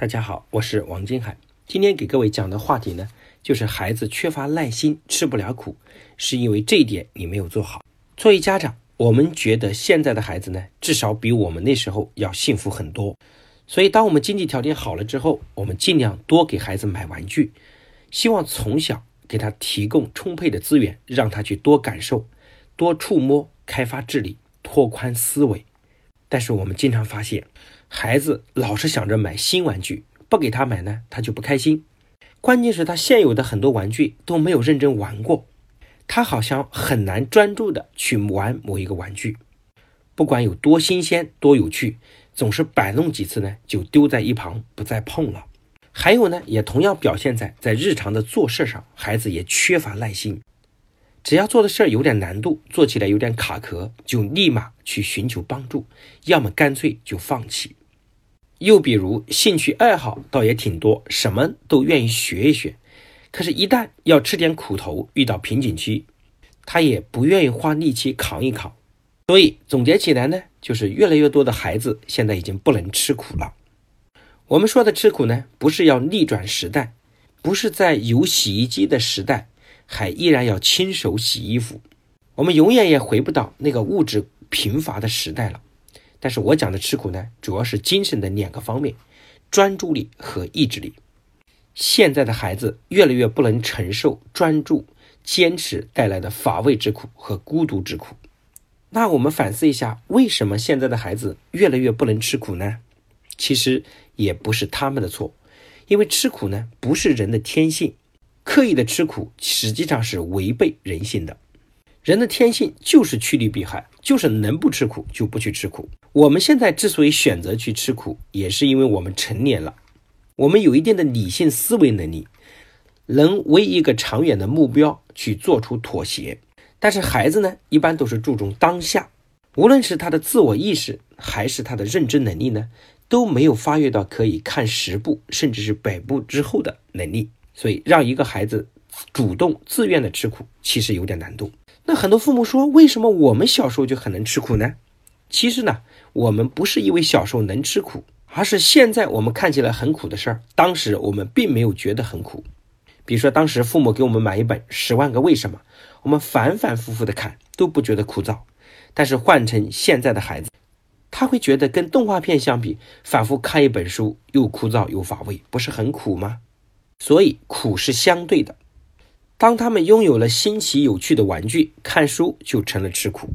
大家好，我是王金海。今天给各位讲的话题呢，就是孩子缺乏耐心，吃不了苦，是因为这一点你没有做好。作为家长，我们觉得现在的孩子呢，至少比我们那时候要幸福很多。所以，当我们经济条件好了之后，我们尽量多给孩子买玩具，希望从小给他提供充沛的资源，让他去多感受、多触摸，开发智力，拓宽思维。但是我们经常发现，孩子老是想着买新玩具，不给他买呢，他就不开心。关键是，他现有的很多玩具都没有认真玩过，他好像很难专注的去玩某一个玩具，不管有多新鲜、多有趣，总是摆弄几次呢，就丢在一旁，不再碰了。还有呢，也同样表现在在日常的做事上，孩子也缺乏耐心。只要做的事儿有点难度，做起来有点卡壳，就立马去寻求帮助，要么干脆就放弃。又比如兴趣爱好倒也挺多，什么都愿意学一学，可是，一旦要吃点苦头，遇到瓶颈期，他也不愿意花力气扛一扛。所以总结起来呢，就是越来越多的孩子现在已经不能吃苦了。我们说的吃苦呢，不是要逆转时代，不是在有洗衣机的时代。还依然要亲手洗衣服，我们永远也回不到那个物质贫乏的时代了。但是我讲的吃苦呢，主要是精神的两个方面：专注力和意志力。现在的孩子越来越不能承受专注、坚持带来的乏味之苦和孤独之苦。那我们反思一下，为什么现在的孩子越来越不能吃苦呢？其实也不是他们的错，因为吃苦呢，不是人的天性。刻意的吃苦，实际上是违背人性的。人的天性就是趋利避害，就是能不吃苦就不去吃苦。我们现在之所以选择去吃苦，也是因为我们成年了，我们有一定的理性思维能力，能为一个长远的目标去做出妥协。但是孩子呢，一般都是注重当下，无论是他的自我意识还是他的认知能力呢，都没有发育到可以看十步甚至是百步之后的能力。所以，让一个孩子主动自愿的吃苦，其实有点难度。那很多父母说，为什么我们小时候就很能吃苦呢？其实呢，我们不是因为小时候能吃苦，而是现在我们看起来很苦的事儿，当时我们并没有觉得很苦。比如说，当时父母给我们买一本《十万个为什么》，我们反反复复的看都不觉得枯燥。但是换成现在的孩子，他会觉得跟动画片相比，反复看一本书又枯燥又乏味，不是很苦吗？所以苦是相对的。当他们拥有了新奇有趣的玩具，看书就成了吃苦；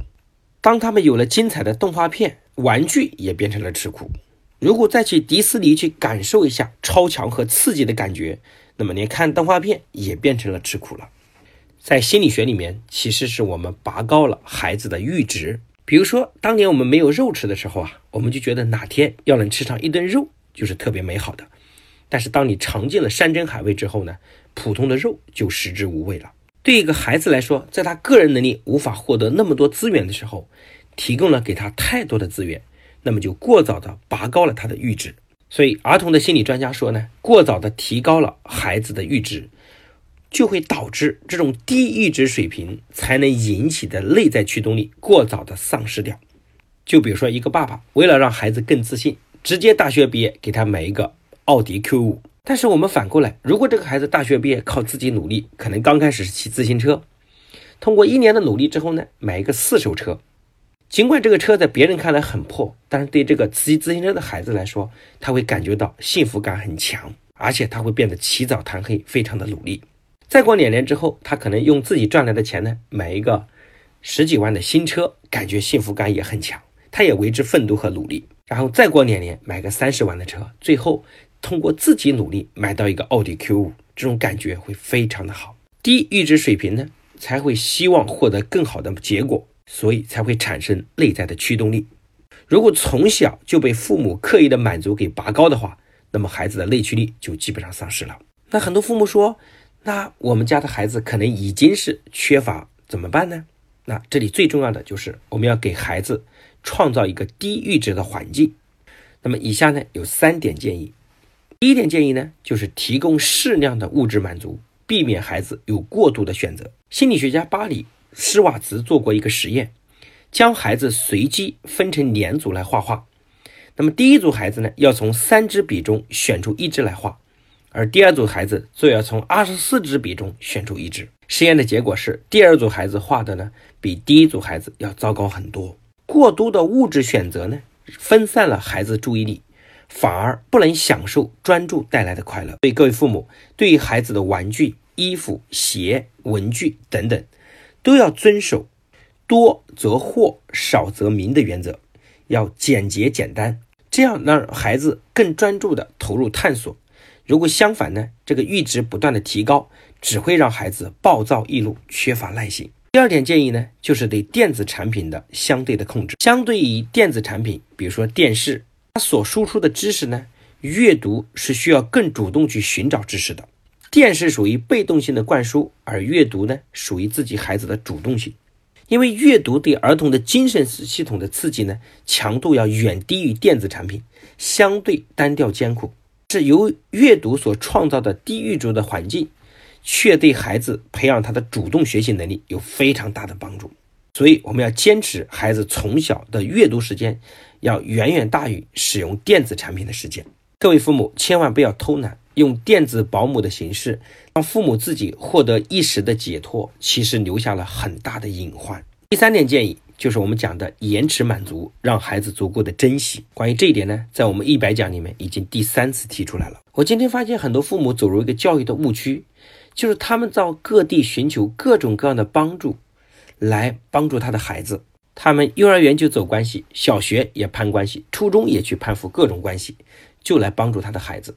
当他们有了精彩的动画片，玩具也变成了吃苦。如果再去迪士尼去感受一下超强和刺激的感觉，那么连看动画片也变成了吃苦了。在心理学里面，其实是我们拔高了孩子的阈值。比如说，当年我们没有肉吃的时候啊，我们就觉得哪天要能吃上一顿肉就是特别美好的。但是当你尝尽了山珍海味之后呢，普通的肉就食之无味了。对一个孩子来说，在他个人能力无法获得那么多资源的时候，提供了给他太多的资源，那么就过早的拔高了他的阈值。所以，儿童的心理专家说呢，过早的提高了孩子的阈值，就会导致这种低阈值水平才能引起的内在驱动力过早的丧失掉。就比如说，一个爸爸为了让孩子更自信，直接大学毕业给他买一个。奥迪 Q 五，但是我们反过来，如果这个孩子大学毕业靠自己努力，可能刚开始是骑自行车，通过一年的努力之后呢，买一个四手车，尽管这个车在别人看来很破，但是对这个骑自行车的孩子来说，他会感觉到幸福感很强，而且他会变得起早贪黑，非常的努力。再过两年之后，他可能用自己赚来的钱呢，买一个十几万的新车，感觉幸福感也很强，他也为之奋斗和努力。然后再过两年，买个三十万的车，最后。通过自己努力买到一个奥迪 Q 五，这种感觉会非常的好。低阈值水平呢，才会希望获得更好的结果，所以才会产生内在的驱动力。如果从小就被父母刻意的满足给拔高的话，那么孩子的内驱力就基本上丧失了。那很多父母说，那我们家的孩子可能已经是缺乏，怎么办呢？那这里最重要的就是我们要给孩子创造一个低阈值的环境。那么以下呢有三点建议。第一点建议呢，就是提供适量的物质满足，避免孩子有过度的选择。心理学家巴里施瓦茨做过一个实验，将孩子随机分成两组来画画，那么第一组孩子呢，要从三支笔中选出一支来画，而第二组孩子则要从二十四支笔中选出一支。实验的结果是，第二组孩子画的呢，比第一组孩子要糟糕很多。过多的物质选择呢，分散了孩子注意力，反而不能享受专注带来的快乐。所以各位父母，对于孩子的玩具、衣服、鞋、文具等等，都要遵守多则惑，少则明的原则，要简洁简单，这样让孩子更专注的投入探索。如果相反呢，这个阈值不断的提高，只会让孩子暴躁易怒，缺乏耐心。第二点建议呢，就是对电子产品的相对的控制。相对于电子产品，比如说电视，它所输出的知识呢，阅读是需要更主动去寻找知识的。电视属于被动性的灌输，而阅读呢，属于自己孩子的主动性。因为阅读对儿童的精神系统的刺激呢，强度要远低于电子产品，相对单调艰苦，是由阅读所创造的低阈值的环境。却对孩子培养他的主动学习能力有非常大的帮助，所以我们要坚持孩子从小的阅读时间要远远大于使用电子产品的时间。各位父母千万不要偷懒，用电子保姆的形式让父母自己获得一时的解脱，其实留下了很大的隐患。第三点建议就是我们讲的延迟满足，让孩子足够的珍惜。关于这一点呢，在我们一百讲里面已经第三次提出来了。我今天发现很多父母走入一个教育的误区。就是他们到各地寻求各种各样的帮助，来帮助他的孩子。他们幼儿园就走关系，小学也攀关系，初中也去攀附各种关系，就来帮助他的孩子。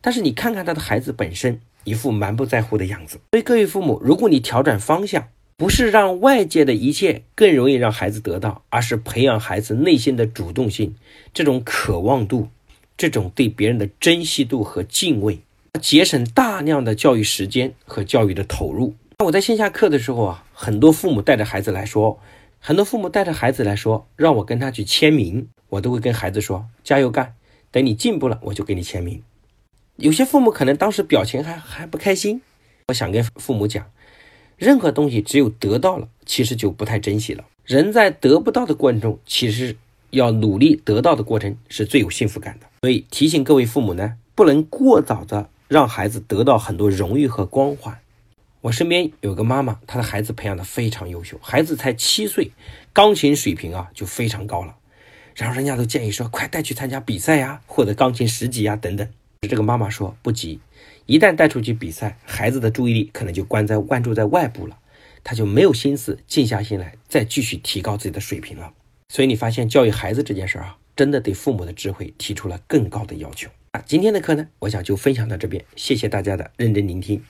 但是你看看他的孩子本身，一副蛮不在乎的样子。所以各位父母，如果你调整方向，不是让外界的一切更容易让孩子得到，而是培养孩子内心的主动性、这种渴望度、这种对别人的珍惜度和敬畏。节省大量的教育时间和教育的投入。那我在线下课的时候啊，很多父母带着孩子来说，很多父母带着孩子来说，让我跟他去签名，我都会跟孩子说加油干，等你进步了，我就给你签名。有些父母可能当时表情还还不开心，我想跟父母讲，任何东西只有得到了，其实就不太珍惜了。人在得不到的过程中，其实要努力得到的过程是最有幸福感的。所以提醒各位父母呢，不能过早的。让孩子得到很多荣誉和光环。我身边有个妈妈，她的孩子培养的非常优秀，孩子才七岁，钢琴水平啊就非常高了。然后人家都建议说，快带去参加比赛呀，获得钢琴十级呀等等。这个妈妈说不急，一旦带出去比赛，孩子的注意力可能就关在关注在外部了，他就没有心思静下心来再继续提高自己的水平了。所以你发现教育孩子这件事啊，真的对父母的智慧提出了更高的要求。那今天的课呢，我想就分享到这边，谢谢大家的认真聆听。